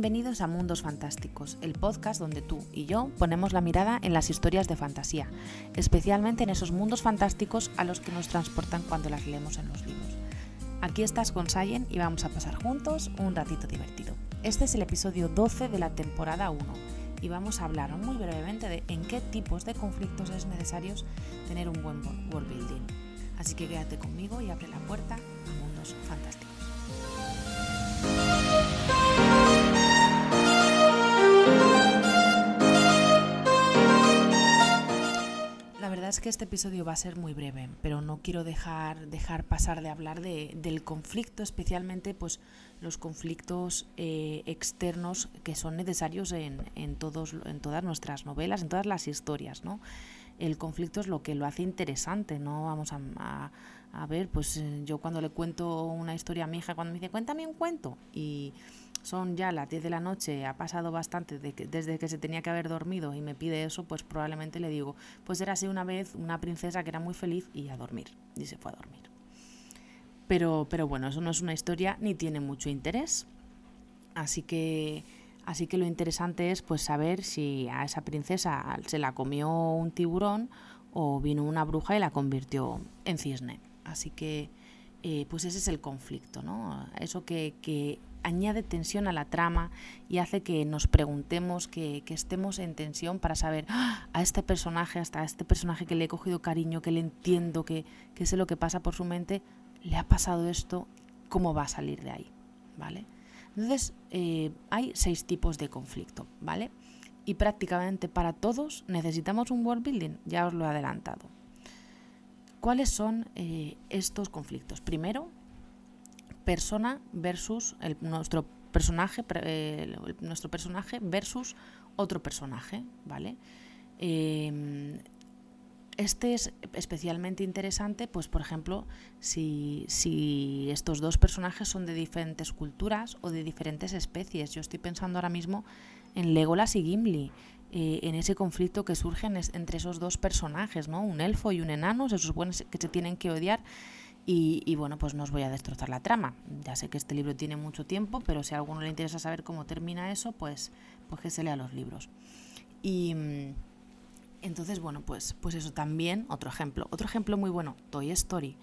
Bienvenidos a Mundos Fantásticos, el podcast donde tú y yo ponemos la mirada en las historias de fantasía, especialmente en esos mundos fantásticos a los que nos transportan cuando las leemos en los libros. Aquí estás con Sayen y vamos a pasar juntos un ratito divertido. Este es el episodio 12 de la temporada 1 y vamos a hablar muy brevemente de en qué tipos de conflictos es necesario tener un buen world building. Así que quédate conmigo y abre la puerta a Mundos Fantásticos. Es que este episodio va a ser muy breve, pero no quiero dejar, dejar pasar de hablar de, del conflicto, especialmente pues, los conflictos eh, externos que son necesarios en, en, todos, en todas nuestras novelas, en todas las historias. ¿no? El conflicto es lo que lo hace interesante, no vamos a, a, a ver, pues eh, yo cuando le cuento una historia a mi hija, cuando me dice, cuéntame un cuento, y son ya las 10 de la noche, ha pasado bastante desde que se tenía que haber dormido y me pide eso, pues probablemente le digo, pues era así una vez una princesa que era muy feliz y a dormir, y se fue a dormir. Pero, pero bueno, eso no es una historia ni tiene mucho interés. Así que, así que lo interesante es pues saber si a esa princesa se la comió un tiburón o vino una bruja y la convirtió en cisne. Así que eh, pues ese es el conflicto, ¿no? Eso que, que añade tensión a la trama y hace que nos preguntemos, que, estemos en tensión para saber ¡Ah! a este personaje, hasta a este personaje que le he cogido cariño, que le entiendo, que, que sé lo que pasa por su mente, le ha pasado esto, ¿cómo va a salir de ahí? ¿Vale? Entonces, eh, hay seis tipos de conflicto, ¿vale? Y prácticamente para todos necesitamos un world building, ya os lo he adelantado. ¿Cuáles son eh, estos conflictos? Primero, persona versus el, nuestro personaje, nuestro personaje versus otro personaje, ¿vale? Eh, este es especialmente interesante, pues por ejemplo, si, si, estos dos personajes son de diferentes culturas o de diferentes especies. Yo estoy pensando ahora mismo en Legolas y Gimli, eh, en ese conflicto que surge entre esos dos personajes, ¿no? Un elfo y un enano, se supone que se tienen que odiar y, bueno, pues no os voy a destrozar la trama. Ya sé que este libro tiene mucho tiempo, pero si a alguno le interesa saber cómo termina eso, pues, pues que se lea los libros. Y entonces, bueno, pues, pues eso también, otro ejemplo. Otro ejemplo muy bueno, Toy Story.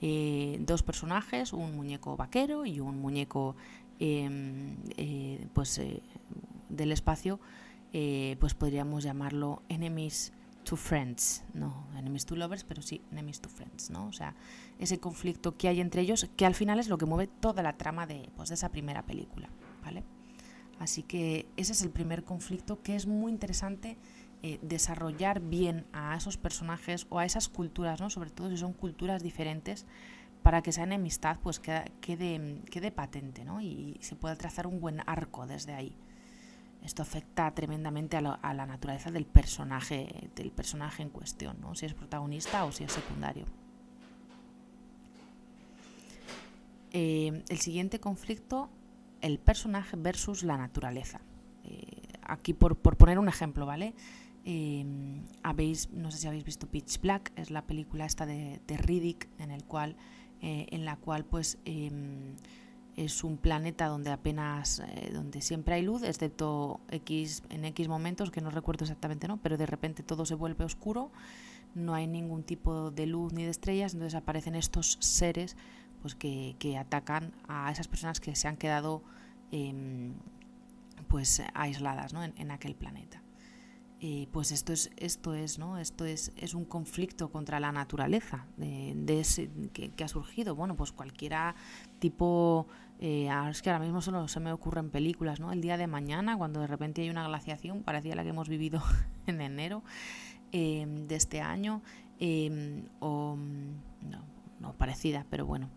Eh, dos personajes, un muñeco vaquero y un muñeco eh, eh, pues, del espacio, pues podríamos llamarlo enemies to friends, no enemies to lovers, pero sí enemies to friends, ¿no? O sea, ese conflicto que hay entre ellos, que al final es lo que mueve toda la trama de, pues, de esa primera película, ¿vale? Así que ese es el primer conflicto que es muy interesante eh, desarrollar bien a esos personajes o a esas culturas, ¿no? sobre todo si son culturas diferentes, para que esa enemistad pues quede, quede, patente ¿no? y, se pueda trazar un buen arco desde ahí. Esto afecta tremendamente a, la naturaleza del personaje, del personaje en cuestión, ¿no? si es protagonista o si es secundario. Eh, el siguiente conflicto, el personaje versus la naturaleza. Eh, aquí por, por, poner un ejemplo, ¿vale? Eh, habéis, no sé si habéis visto Pitch Black, es la película esta de, de Riddick, en el cual, en la cual pues eh, es un planeta donde apenas, eh, donde siempre hay luz, excepto X, en X momentos, que no recuerdo exactamente, ¿no? Pero de repente todo se vuelve oscuro, no hay ningún tipo de luz ni de estrellas, entonces aparecen estos seres pues que, que atacan a esas personas que se han quedado em, pues aisladas ¿no? en, en aquel planeta. Pues esto es, esto es, ¿no? Esto es, es un conflicto contra la naturaleza de, que, ha surgido. Bueno, pues cualquiera tipo, eh, es que ahora mismo solo se me ocurren películas, ¿no? El día de mañana, cuando de repente hay una glaciación, parecía la que hemos vivido en enero eh, de este año, eh, o no, parecida, pero bueno,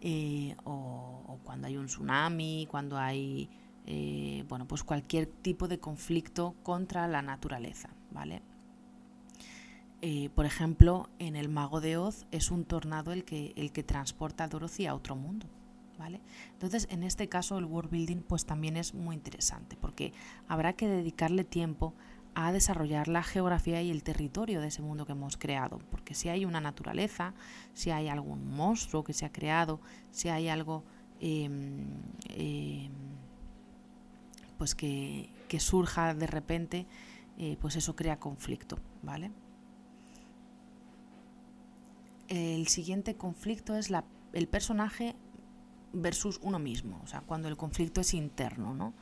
eh, o cuando hay un tsunami, cuando hay eh, bueno, pues cualquier tipo de conflicto contra la naturaleza, ¿vale? Eh, por ejemplo, en El Mago de Oz es un tornado el que, el que transporta a Dorothy a otro mundo, ¿vale? Entonces, en este caso, el world building pues también es muy interesante porque habrá que dedicarle tiempo a desarrollar la geografía y el territorio de ese mundo que hemos creado, porque si hay una naturaleza, si hay algún monstruo que se ha creado, si hay algo eh, eh, pues que, surja de repente, eh, pues eso crea conflicto, ¿vale? El siguiente conflicto es la, el personaje versus uno mismo, o sea, cuando el conflicto es interno, ¿no?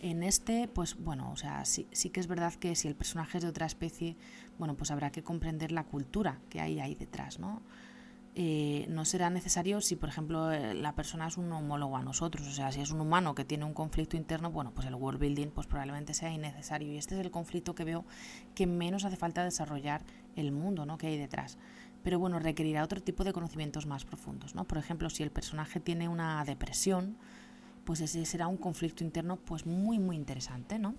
En este, pues bueno, o sea, sí, sí, que es verdad que si el personaje es de otra especie, bueno, pues habrá que comprender la cultura que hay ahí detrás, ¿no? Eh, no será necesario si, por ejemplo, eh, la persona es un homólogo a nosotros, o sea, si es un humano que tiene un conflicto interno, bueno, pues el world building pues probablemente sea innecesario y este es el conflicto que veo que menos hace falta desarrollar el mundo, ¿no? que hay detrás. Pero bueno, requerirá otro tipo de conocimientos más profundos, ¿no? Por ejemplo, si el personaje tiene una depresión, pues ese será un conflicto interno pues muy muy interesante, ¿no?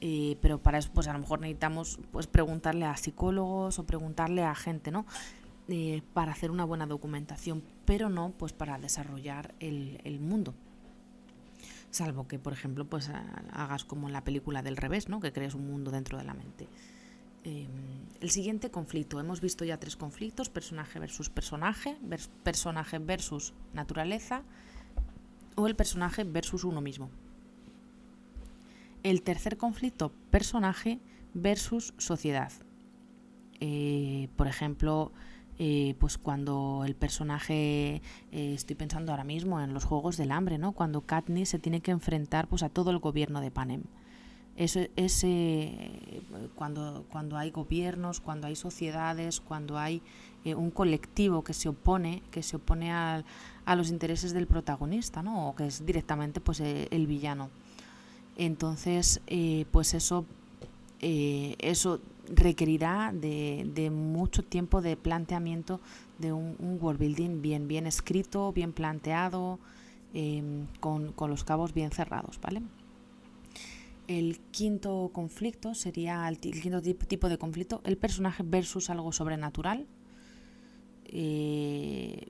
Eh, pero para eso pues a lo mejor necesitamos pues preguntarle a psicólogos o preguntarle a gente, ¿no? Eh, para hacer una buena documentación, pero no pues para desarrollar el, mundo. Salvo que, por ejemplo, pues hagas como en la película del revés, ¿no? que crees un mundo dentro de la mente. Em, el siguiente conflicto, hemos visto ya tres conflictos, personaje versus personaje, personaje versus naturaleza o el personaje versus uno mismo. El tercer conflicto, personaje versus sociedad. Eh, por ejemplo, eh, pues cuando el personaje, eh, estoy pensando ahora mismo en los Juegos del Hambre, ¿no? Cuando Katniss se tiene que enfrentar pues a todo el gobierno de Panem. Eso, ese, cuando, cuando hay gobiernos, cuando hay sociedades, cuando hay eh, un colectivo que se opone, que se opone a, a, los intereses del protagonista, ¿no? O que es directamente pues el villano. Entonces, pues eso, eso requerirá de, mucho tiempo de planteamiento de un, world building bien, bien escrito, bien planteado, em, con, los cabos bien cerrados, ¿vale? El quinto conflicto sería el, quinto tipo de conflicto, el personaje versus algo sobrenatural. Eh,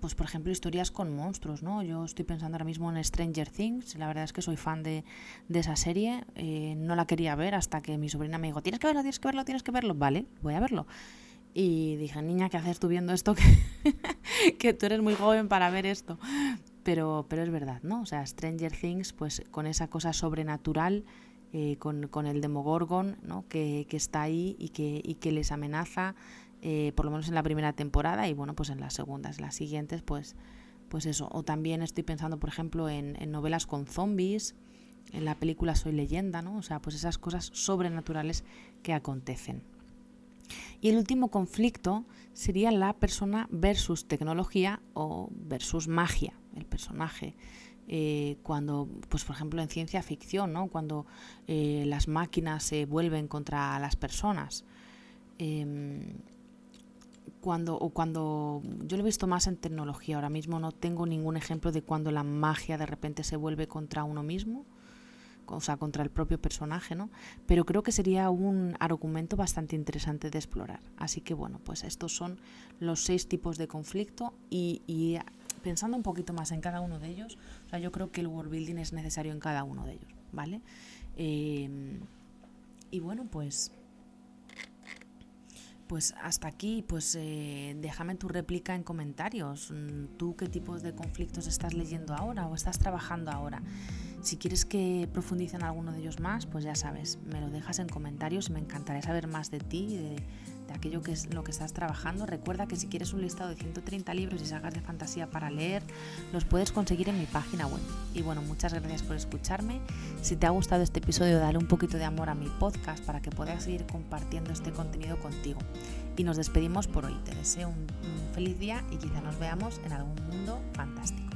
pues por ejemplo, historias con monstruos, ¿no? Yo estoy pensando ahora mismo en Stranger Things, la verdad es que soy fan de, esa serie, eh, no la quería ver hasta que mi sobrina me dijo, tienes que verlo, tienes que verlo, tienes que verlo, vale, voy a verlo. Y dije, niña, ¿qué haces tú viendo esto? Que, tú eres muy joven para ver esto. Pero, pero es verdad, ¿no? O sea, Stranger Things, pues con esa cosa sobrenatural, eh, con, con, el Demogorgon, ¿no? Que, que está ahí y que, y que les amenaza eh, por lo menos en la primera temporada y bueno, pues en las segundas, las siguientes, pues, pues eso. O también estoy pensando, por ejemplo, en, novelas con zombies, en la película Soy leyenda, ¿no? O sea, pues esas cosas sobrenaturales que acontecen. Y el último conflicto sería la persona versus tecnología o versus magia, el personaje. Eh, cuando, pues por ejemplo en ciencia ficción, ¿no? cuando eh, las máquinas se vuelven contra las personas. Em, cuando o cuando yo lo he visto más en tecnología ahora mismo no tengo ningún ejemplo de cuando la magia de repente se vuelve contra uno mismo o sea contra el propio personaje no pero creo que sería un argumento bastante interesante de explorar. Así que bueno pues estos son los seis tipos de conflicto y, pensando un poquito más en cada uno de ellos o sea yo creo que el world building es necesario en cada uno de ellos vale eh, y bueno pues pues hasta aquí, pues eh, déjame tu réplica en comentarios. Mm, ¿Tú qué tipos de conflictos estás leyendo ahora o estás trabajando ahora? Si quieres que profundice en alguno de ellos más, pues ya sabes, me lo dejas en comentarios y me encantaría saber más de ti, de, aquello que es lo que estás trabajando. Recuerda que si quieres un listado de 130 libros y sagas de fantasía para leer, los puedes conseguir en mi página web. Y bueno, muchas gracias por escucharme. Si te ha gustado este episodio, dale un poquito de amor a mi podcast para que puedas seguir compartiendo este contenido contigo. Y nos despedimos por hoy. Te deseo un, feliz día y quizá nos veamos en algún mundo fantástico.